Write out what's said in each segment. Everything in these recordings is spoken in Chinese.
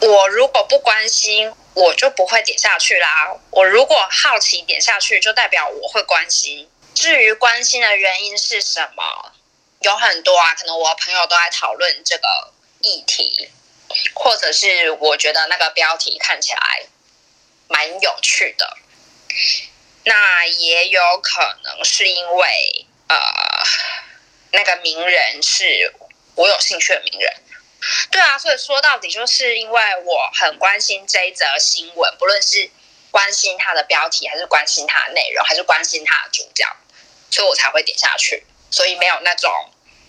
我如果不关心，我就不会点下去啦。我如果好奇点下去，就代表我会关心。至于关心的原因是什么，有很多啊，可能我朋友都在讨论这个议题，或者是我觉得那个标题看起来蛮有趣的。那也有可能是因为呃，那个名人是我有兴趣的名人。对啊，所以说到底就是因为我很关心这一则新闻，不论是关心它的标题，还是关心它的内容，还是关心它的主角，所以我才会点下去。所以没有那种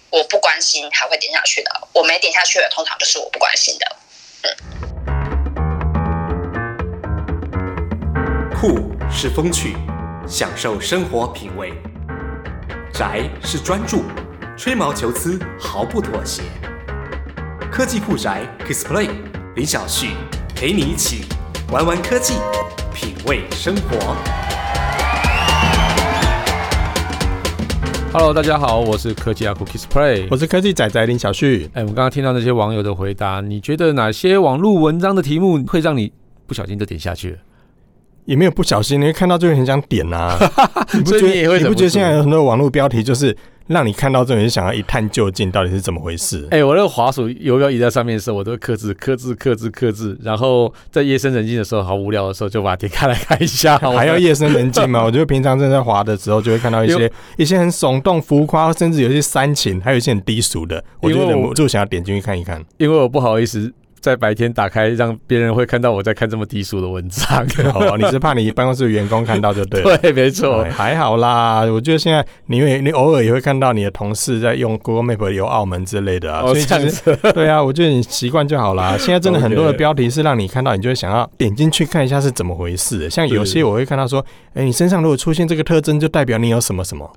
我不关心还会点下去的，我没点下去的通常就是我不关心的。嗯，酷是风趣，享受生活品味；宅是专注，吹毛求疵毫不妥协。科技酷宅 Kissplay，林小旭陪你一起玩玩科技，品味生活。Hello，大家好，我是科技阿酷 Kissplay，我是科技仔仔林小旭。哎，我们刚刚听到那些网友的回答，你觉得哪些网络文章的题目会让你不小心就点下去了？也没有不小心，你会看到就会很想点啊。你不觉得？你，你不觉得现在有很多网络标题就是？让你看到这种，就想要一探究竟，到底是怎么回事？哎、欸，我那个滑鼠游标移在上面的时候，我都会克制、克制、克制、克制。然后在夜深人静的时候，好无聊的时候，就把它点开来看一下。还要夜深人静吗？我觉得平常正在滑的时候，就会看到一些一些很耸动、浮夸，甚至有一些煽情，还有一些很低俗的，我就忍不住想要点进去看一看。因为我不好意思。在白天打开，让别人会看到我在看这么低俗的文章。哦，你是怕你办公室的员工看到就对了。对，没错，还好啦。我觉得现在你会，你偶尔也会看到你的同事在用 Google Map 游澳门之类的啊。哦，这样子。对啊，我觉得你习惯就好啦。现在真的很多的标题是让你看到，你就会想要点进去看一下是怎么回事。像有些我会看到说，哎，你身上如果出现这个特征，就代表你有什么什么。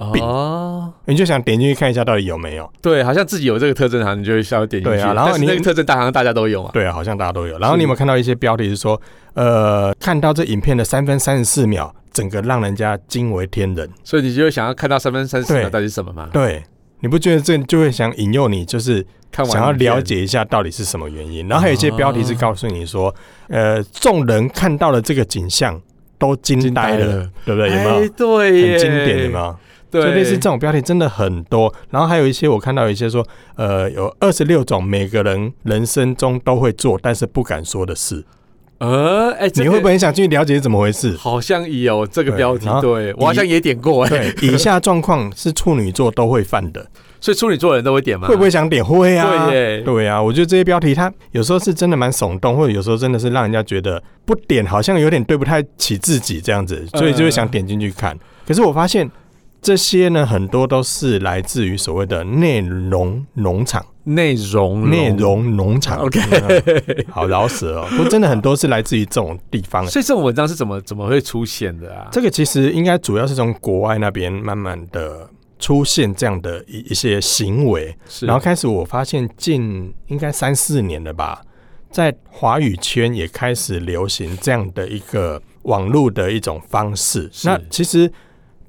哦，你就想点进去看一下到底有没有？对，好像自己有这个特征，好像你就会稍微点进去。对啊，然后你那个特征大好像大家都有啊。对啊，好像大家都有。然后你有没有看到一些标题是说，呃，看到这影片的三分三十四秒，整个让人家惊为天人。所以你就会想要看到三分三十四秒到底是什么吗？对，你不觉得这就会想引诱你，就是看完想要了解一下到底是什么原因？然后还有一些标题是告诉你说，呃，众人看到了这个景象都惊呆了，对不对？有没有？对，很经典，有没有？对，类似这种标题真的很多，然后还有一些我看到有一些说，呃，有二十六种每个人人生中都会做但是不敢说的事。呃，哎、你会不会很想进去了解怎么回事？好像有这个标题，对，对我好像也点过。哎，以下状况是处女座都会犯的，所以处女座的人都会点吗？会不会想点？会啊，对耶，对啊。我觉得这些标题它有时候是真的蛮耸动，或者有时候真的是让人家觉得不点好像有点对不太起自己这样子，所以就会想点进去看。呃、可是我发现。这些呢，很多都是来自于所谓的内容农场，内容内容农场。OK，好饶舌哦。不过真的很多是来自于这种地方。所以这种文章是怎么怎么会出现的啊？这个其实应该主要是从国外那边慢慢的出现这样的一一些行为，是然后开始我发现近应该三四年了吧，在华语圈也开始流行这样的一个网络的一种方式。那其实。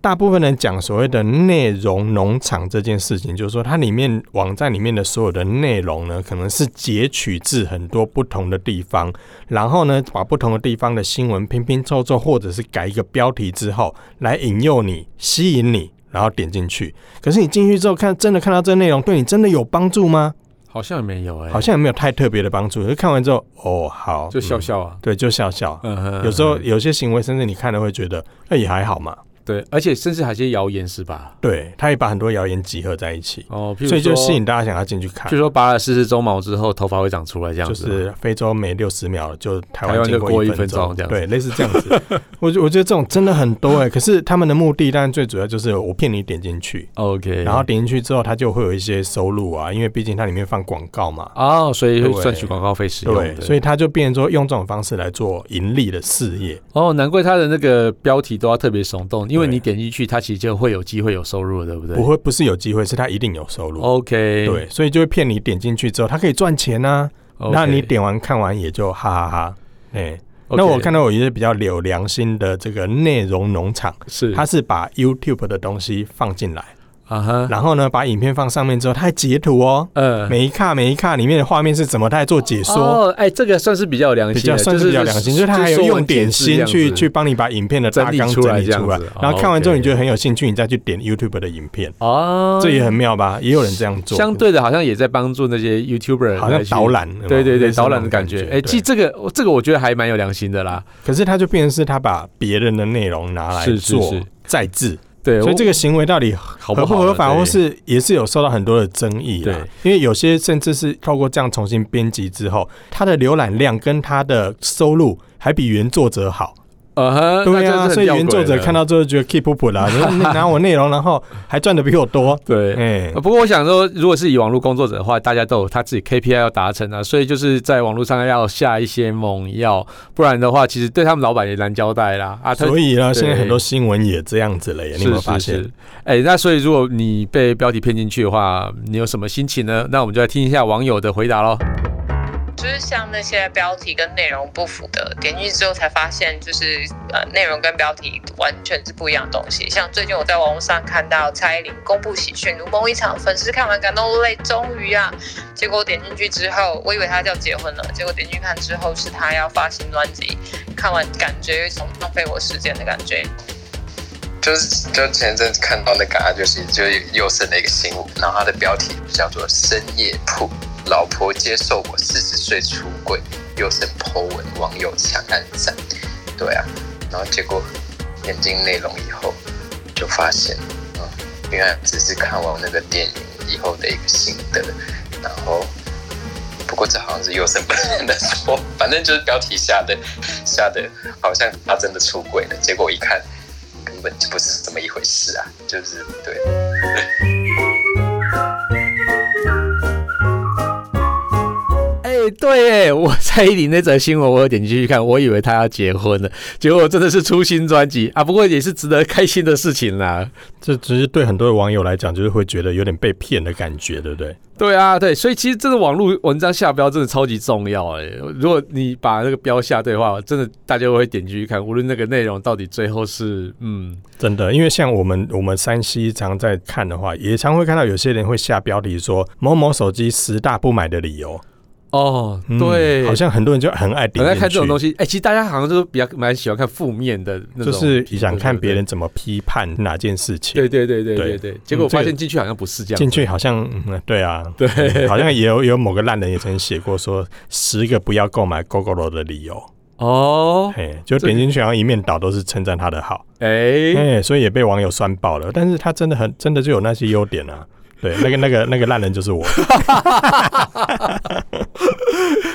大部分人讲所谓的内容农场这件事情，就是说它里面网站里面的所有的内容呢，可能是截取自很多不同的地方，然后呢，把不同的地方的新闻拼拼凑凑，或者是改一个标题之后，来引诱你、吸引你，然后点进去。可是你进去之后看，真的看到这个内容，对你真的有帮助吗？好像也没有哎、欸，好像也没有太特别的帮助。可是看完之后，哦，好，就笑笑啊，嗯、对，就笑笑。嗯哼，有时候有些行为，甚至你看了会觉得，那也还好嘛。对，而且甚至还有些谣言是吧？对，他也把很多谣言集合在一起哦，所以就吸引大家想要进去看。就说拔了四十周毛之后，头发会长出来这样子。就是非洲每六十秒就台湾就过一分钟这样。对，类似这样子。我我觉得这种真的很多哎，可是他们的目的当然最主要就是我骗你点进去，OK，然后点进去之后，他就会有一些收入啊，因为毕竟它里面放广告嘛。哦，所以会赚取广告费使用。对，所以他就变成说用这种方式来做盈利的事业。哦，难怪他的那个标题都要特别耸动，因为你点进去。它其实就会有机会有收入，对不对？不会，不是有机会，是它一定有收入。OK，对，所以就会骗你点进去之后，它可以赚钱啊。Okay. 那你点完看完也就哈哈哈。哎、欸，Okay. 那我看到有一些比较有良心的这个内容农场，是它是把 YouTube 的东西放进来。啊哈，然后呢，把影片放上面之后，他还截图哦，嗯，每一卡每一卡里面的画面是怎么，他还做解说。哦，哎，这个算是比较良心，比较算是比较良心，就是他还有用点心去去帮你把影片的大纲整理出来，然后看完之后你觉得很有兴趣，你再去点 YouTube 的影片。哦，这也很妙吧？也有人这样做。相对的，好像也在帮助那些 YouTuber，好像导览，对对对，导览的感觉。哎，其实这个这个我觉得还蛮有良心的啦。可是他就变成是他把别人的内容拿来做再制。对，所以这个行为到底合不合法，或是也是有受到很多的争议的。因为有些甚至是透过这样重新编辑之后，它的浏览量跟它的收入还比原作者好。呃，对啊，所以原作者看到之后觉得 keep up 啦，你拿我内容，然后还赚的比我多。对，哎，不过我想说，如果是以网络工作者的话，大家都有他自己 KPI 要达成啊，所以就是在网络上要下一些猛药，不然的话，其实对他们老板也难交代啦。啊，所以呢，现在很多新闻也这样子了耶，你有没有发现？哎，那所以如果你被标题骗进去的话，你有什么心情呢？那我们就来听一下网友的回答喽。就是像那些标题跟内容不符的，点进去之后才发现，就是呃内容跟标题完全是不一样的东西。像最近我在网络上看到蔡依林公布喜讯，如梦一场，粉丝看完感动落泪，终于啊！结果点进去之后，我以为她要结婚了，结果点进去看之后是她要发新专辑，看完感觉有一种浪费我时间的感觉。就是就前阵子看到那个啊，就是就又生了一个新闻，然后它的标题叫做深夜铺。老婆接受我四十岁出柜，又是 po 文，网友强按赞。对啊，然后结果点进内容以后，就发现，嗯，原来只是看完那个电影以后的一个心得。然后，不过这好像是又是本人的错，反正就是标题下的下的，好像他真的出轨了。结果一看，根本就不是这么一回事啊，就是对。对，我蔡依林那则新闻，我有点进去看，我以为她要结婚了，结果真的是出新专辑啊！不过也是值得开心的事情啦。这只是对很多的网友来讲，就是会觉得有点被骗的感觉，对不对？对啊，对，所以其实这个网络文章下标真的超级重要哎。如果你把那个标下对的话，真的大家会点进去看，无论那个内容到底最后是嗯，真的，因为像我们我们山西常在看的话，也常会看到有些人会下标题说某某手机十大不买的理由。哦，对、嗯，好像很多人就很爱点，很爱看这种东西。哎、欸，其实大家好像都比较蛮喜欢看负面的那种，就是想看别人怎么批判哪件事情。对对对对对对。结果我发现进去好像不是这样，进去好像，对啊，对，好像也有有某个烂人也曾写过说十个不要购买 Gogoro 的理由。哦，嘿，就点进去，好像一面倒都是称赞他的好。哎、欸，所以也被网友酸爆了。但是他真的很真的就有那些优点啊。对，那个那个那个烂人就是我。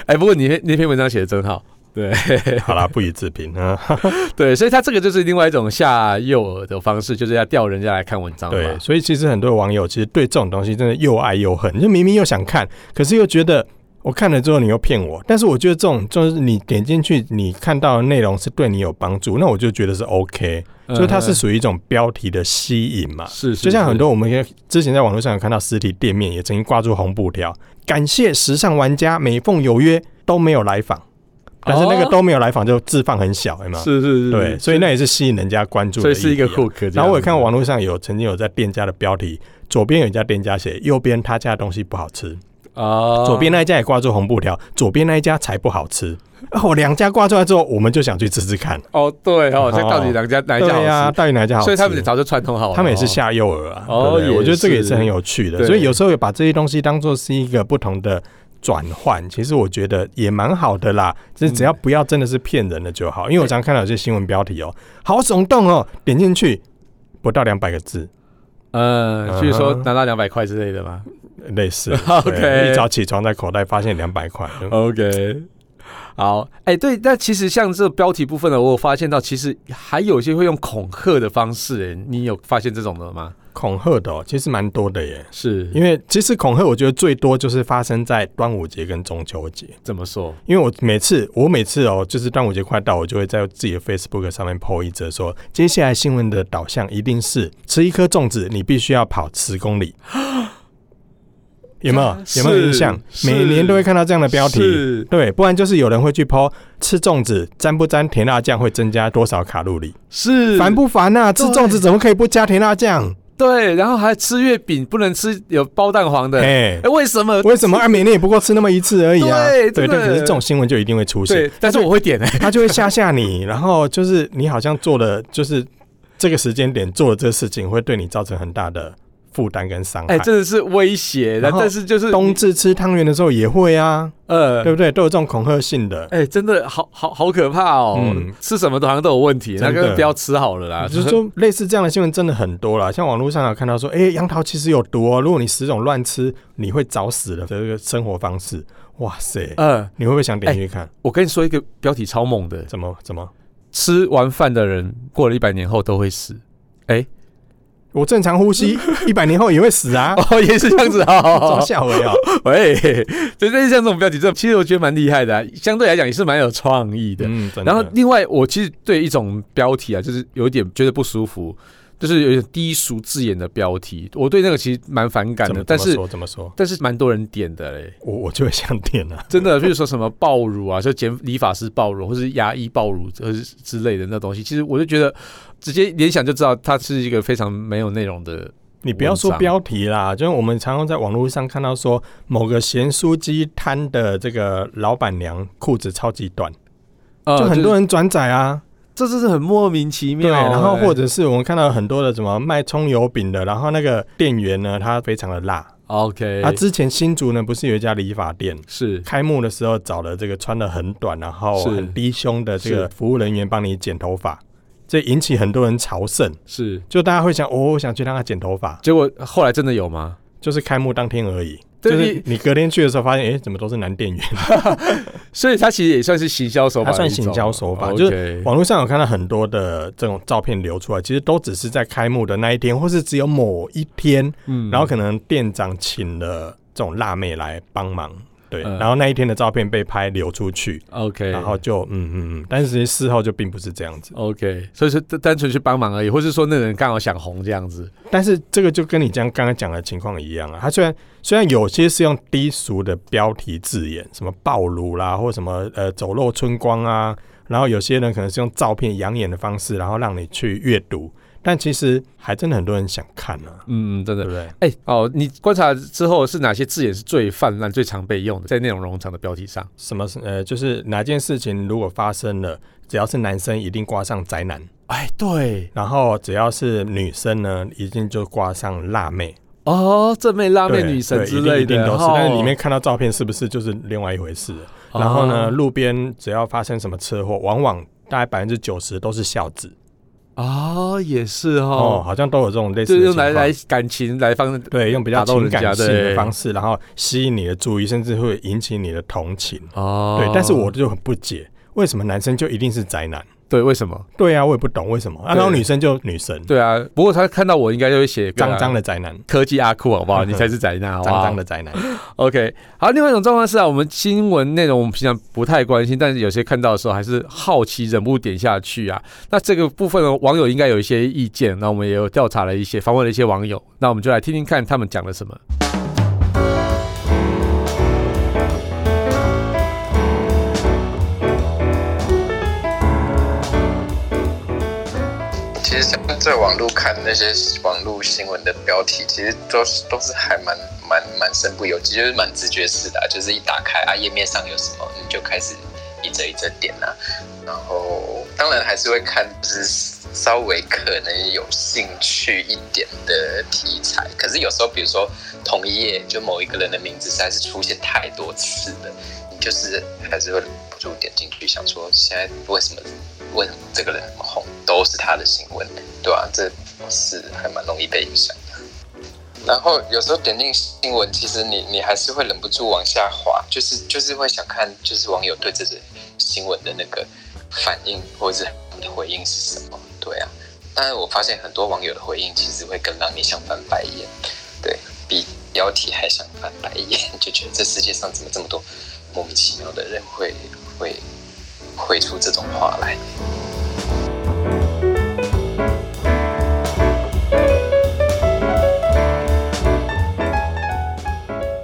哎、欸，不过你那那篇文章写的真好。对，好啦，不予置评啊。对，所以他这个就是另外一种下诱饵的方式，就是要钓人家来看文章。对，所以其实很多网友其实对这种东西真的又爱又恨，就明明又想看，可是又觉得。我看了之后，你又骗我，但是我觉得这种就是你点进去，你看到的内容是对你有帮助，那我就觉得是 OK，就是它是属于一种标题的吸引嘛。是，就像很多我们之前在网络上有看到实体店面也曾经挂住红布条，感谢时尚玩家每逢有约都没有来访，但是那个都没有来访就字放很小，哎嘛？是是是，对，所以那也是吸引人家关注的，所以是一个 hook。然后我也看过网络上有曾经有在店家的标题，左边有一家店家写，右边他家的东西不好吃。哦，左边那一家也挂住红布条，左边那一家才不好吃。哦，两家挂出来之后，我们就想去吃吃看。哦，对哦，这到底两家哪一家好吃？呀，到底哪一家好吃？所以他们早就串通好了。他们也是下诱饵啊。哦，我觉得这个也是很有趣的。所以有时候也把这些东西当做是一个不同的转换，其实我觉得也蛮好的啦。就是只要不要真的是骗人的就好。因为我常看到有些新闻标题哦，好耸动哦，点进去不到两百个字。呃，据说拿到两百块之类的吗？类似，OK，一早起床在口袋发现两百块，OK，好，哎、欸，对，但其实像这个标题部分呢，我有发现到其实还有一些会用恐吓的方式，哎，你有发现这种的吗？恐吓的哦，其实蛮多的耶，是因为其实恐吓我觉得最多就是发生在端午节跟中秋节。怎么说？因为我每次我每次哦，就是端午节快到，我就会在自己的 Facebook 上面 po 一则说，接下来新闻的导向一定是吃一颗粽子，你必须要跑十公里。有没有有没有印象？每年都会看到这样的标题，对，不然就是有人会去 po 吃粽子沾不沾甜辣酱会增加多少卡路里？是烦不烦呐？吃粽子怎么可以不加甜辣酱？对，然后还吃月饼不能吃有包蛋黄的，哎、欸，为什么？为什么？啊，每年也不过吃那么一次而已啊。对对，对，可是这种新闻就一定会出现。但是我会点 他就会吓吓你，然后就是你好像做了，就是这个时间点做的这个事情会对你造成很大的。负担跟伤害，哎、欸，真的是威胁。但是就是冬至吃汤圆的时候也会啊，呃，对不对？都有这种恐吓性的。哎、欸，真的好好好可怕哦！嗯、吃什么都好像都有问题，那个不要吃好了啦。就是说，类似这样的新闻真的很多啦。像网络上有看到说，哎、欸，杨桃其实有毒哦，如果你十种乱吃，你会早死的这个生活方式。哇塞，呃，你会不会想点进去看、欸？我跟你说一个标题超猛的，怎么怎么吃完饭的人过了一百年后都会死？哎、欸。我正常呼吸，一百年后也会死啊！哦，也是这样子啊，装下回啊！喂，所以像这种标题，这其实我觉得蛮厉害的、啊，相对来讲也是蛮有创意的。嗯，然后另外，我其实对一种标题啊，就是有点觉得不舒服。就是有点低俗字眼的标题，我对那个其实蛮反感的。但是怎么说？但是蛮多人点的嘞。我我就会想点啊，真的，比如说什么暴乳啊，就剪理发师暴乳，或是牙医暴乳，呃之类的那东西，其实我就觉得直接联想就知道它是一个非常没有内容的。你不要说标题啦，就是我们常常在网络上看到说某个咸酥鸡摊的这个老板娘裤子超级短，就很多人转载啊。这就是很莫名其妙。对，然后或者是我们看到很多的什么卖葱油饼的，然后那个店员呢，他非常的辣。OK，他之前新竹呢不是有一家理发店，是开幕的时候找了这个穿的很短，然后很低胸的这个服务人员帮你剪头发，这引起很多人朝圣。是，就大家会想，哦，我想去让他剪头发。结果后来真的有吗？就是开幕当天而已。就是你隔天去的时候，发现哎、欸，怎么都是男店员？所以他其实也算是行销手法，他算行销手法。就是网络上有看到很多的这种照片流出来，其实都只是在开幕的那一天，或是只有某一天，嗯，然后可能店长请了这种辣妹来帮忙。对，然后那一天的照片被拍流出去，OK，然后就嗯嗯嗯，但是其实事后就并不是这样子，OK，所以是单纯去帮忙而已，或是说那人刚好想红这样子。但是这个就跟你讲刚刚讲的情况一样啊，他虽然虽然有些是用低俗的标题字眼，什么暴露啦，或什么呃走漏春光啊，然后有些人可能是用照片养眼的方式，然后让你去阅读。但其实还真的很多人想看呢、啊，嗯，真的，对不对？哎、欸，哦，你观察之后是哪些字眼是最泛滥、最常被用的，在内容农场的标题上？什么？呃，就是哪件事情如果发生了，只要是男生一定挂上宅男，哎，对。然后只要是女生呢，一定就挂上辣妹。哦，正妹、辣妹、女神之类的，一定都是。但是里面看到照片是不是就是另外一回事？哦、然后呢，路边只要发生什么车祸，往往大概百分之九十都是孝子。哦，也是哦，哦，好像都有这种类似的，就用来来感情来方对，用比较情感性的方式，然后吸引你的注意，甚至会引起你的同情。哦，对，但是我就很不解，为什么男生就一定是宅男？对，为什么？对啊，我也不懂为什么。啊然后女生就女神。对啊，不过他看到我应该就会写脏脏的宅男，科技阿酷，好不好？你才是宅男，脏脏的宅男。OK，好，另外一种状况是啊，我们新闻内容我们平常不太关心，但是有些看到的时候还是好奇，忍不住点下去啊。那这个部分网友应该有一些意见，那我们也有调查了一些，访问了一些网友，那我们就来听听看他们讲了什么。像在网络看那些网络新闻的标题，其实都是都是还蛮蛮蛮身不由己，就是蛮直觉式的，就是一打开啊，页面上有什么，你就开始一则一则点呐。然后当然还是会看，就是稍微可能有兴趣一点的题材。可是有时候，比如说同一页就某一个人的名字实在是出现太多次的，你就是还是会忍不住点进去，想说现在为什么？问这个人怎么红，都是他的新闻，对吧、啊？这是还蛮容易被影响的。然后有时候点进新闻，其实你你还是会忍不住往下滑，就是就是会想看，就是网友对这个新闻的那个反应或者是回应是什么，对啊。但是我发现很多网友的回应其实会更让你想翻白眼，对，比标题还想翻白眼，就觉得这世界上怎么这么多莫名其妙的人会会。会出这种话来。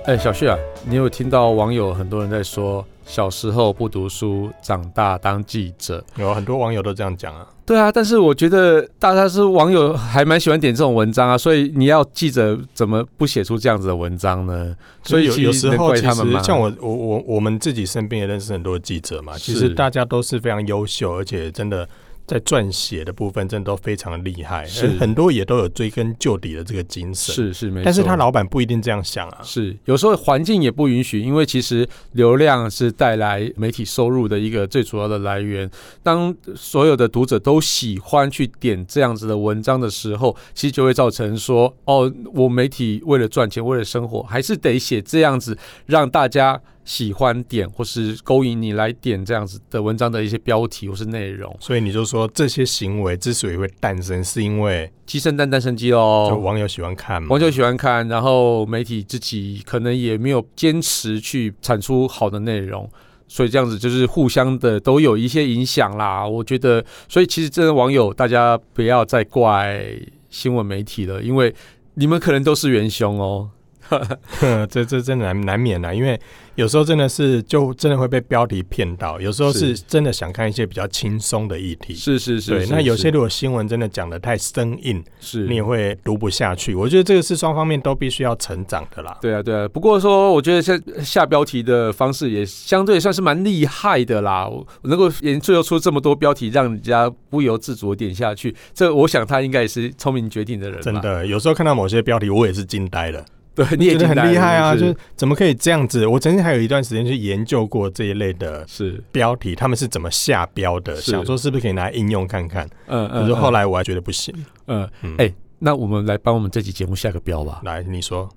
哎，小旭啊，你有听到网友很多人在说小时候不读书，长大当记者。有很多网友都这样讲啊。对啊，但是我觉得大家是网友，还蛮喜欢点这种文章啊。所以你要记者怎么不写出这样子的文章呢？所以有有时候其实像我我我我们自己身边也认识很多记者嘛，其实大家都是非常优秀，而且真的。在撰写的部分，真的都非常厉害，是很多也都有追根究底的这个精神，是是没错。但是他老板不一定这样想啊，是有时候环境也不允许，因为其实流量是带来媒体收入的一个最主要的来源。当所有的读者都喜欢去点这样子的文章的时候，其实就会造成说，哦，我媒体为了赚钱，为了生活，还是得写这样子让大家。喜欢点或是勾引你来点这样子的文章的一些标题或是内容，所以你就说这些行为之所以会诞生，是因为鸡生蛋，蛋生鸡哦，就网友喜欢看嘛，网友喜欢看，然后媒体自己可能也没有坚持去产出好的内容，所以这样子就是互相的都有一些影响啦。我觉得，所以其实这个网友大家不要再怪新闻媒体了，因为你们可能都是元凶哦。这这真的难难免啊，因为有时候真的是就真的会被标题骗到，有时候是真的想看一些比较轻松的议题。是是是，对。那有些如果新闻真的讲的太生硬，是你也会读不下去。我觉得这个是双方面都必须要成长的啦。对啊对啊。不过说，我觉得下下标题的方式也相对算是蛮厉害的啦。我能够研究出这么多标题，让人家不由自主点下去，这我想他应该也是聪明决定的人。真的，有时候看到某些标题，我也是惊呆了。对，你也觉得很厉害啊！就是怎么可以这样子？我曾经还有一段时间去研究过这一类的是标题，他们是怎么下标的？想说是不是可以拿来应用看看？嗯嗯。可是后来我还觉得不行。嗯嗯。哎，那我们来帮我们这期节目下个标吧。来，你说。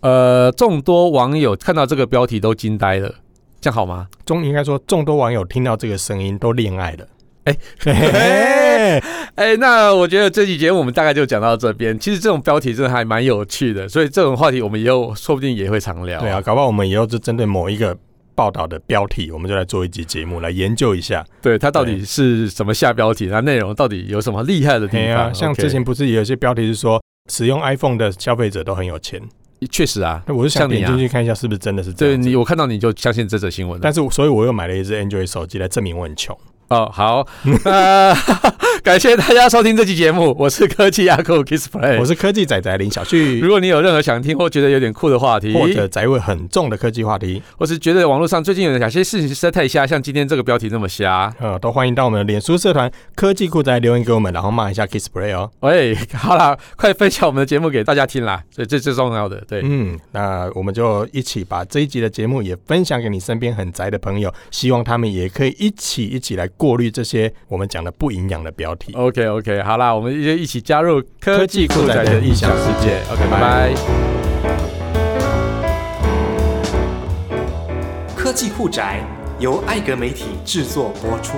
呃，众多网友看到这个标题都惊呆了，这样好吗？众应该说，众多网友听到这个声音都恋爱了。哎，哎，哎，那我觉得这期节目我们大概就讲到这边。其实这种标题真的还蛮有趣的，所以这种话题我们以后说不定也会常聊。对啊，搞不好我们以后就针对某一个报道的标题，我们就来做一集节目来研究一下，对它到底是什么下标题，它内容到底有什么厉害的地方。啊，像之前不是也有些标题是说使用 iPhone 的消费者都很有钱？确实啊，那我是想点进去看一下是不是真的是这样。对你，我看到你就相信这则新闻。但是，所以我又买了一只 Android 手机来证明我很穷。哦，好，呃，感谢大家收听这期节目，我是科技阿酷 Kissplay，我是科技仔仔林小旭。如果你有任何想听或觉得有点酷的话题，或者宅味很重的科技话题，或是觉得网络上最近有哪些事情实在太瞎，像今天这个标题那么瞎，呃，都欢迎到我们的脸书社团科技酷宅留言给我们，然后骂一下 Kissplay 哦。喂，好啦，快分享我们的节目给大家听啦，所以这最重要的，对，嗯，那我们就一起把这一集的节目也分享给你身边很宅的朋友，希望他们也可以一起一起来过滤这些。我们讲的不营养的标题。OK OK，好啦，我们就一起加入科技酷宅的异想世界。OK，拜拜。科技酷宅由艾格媒体制作播出。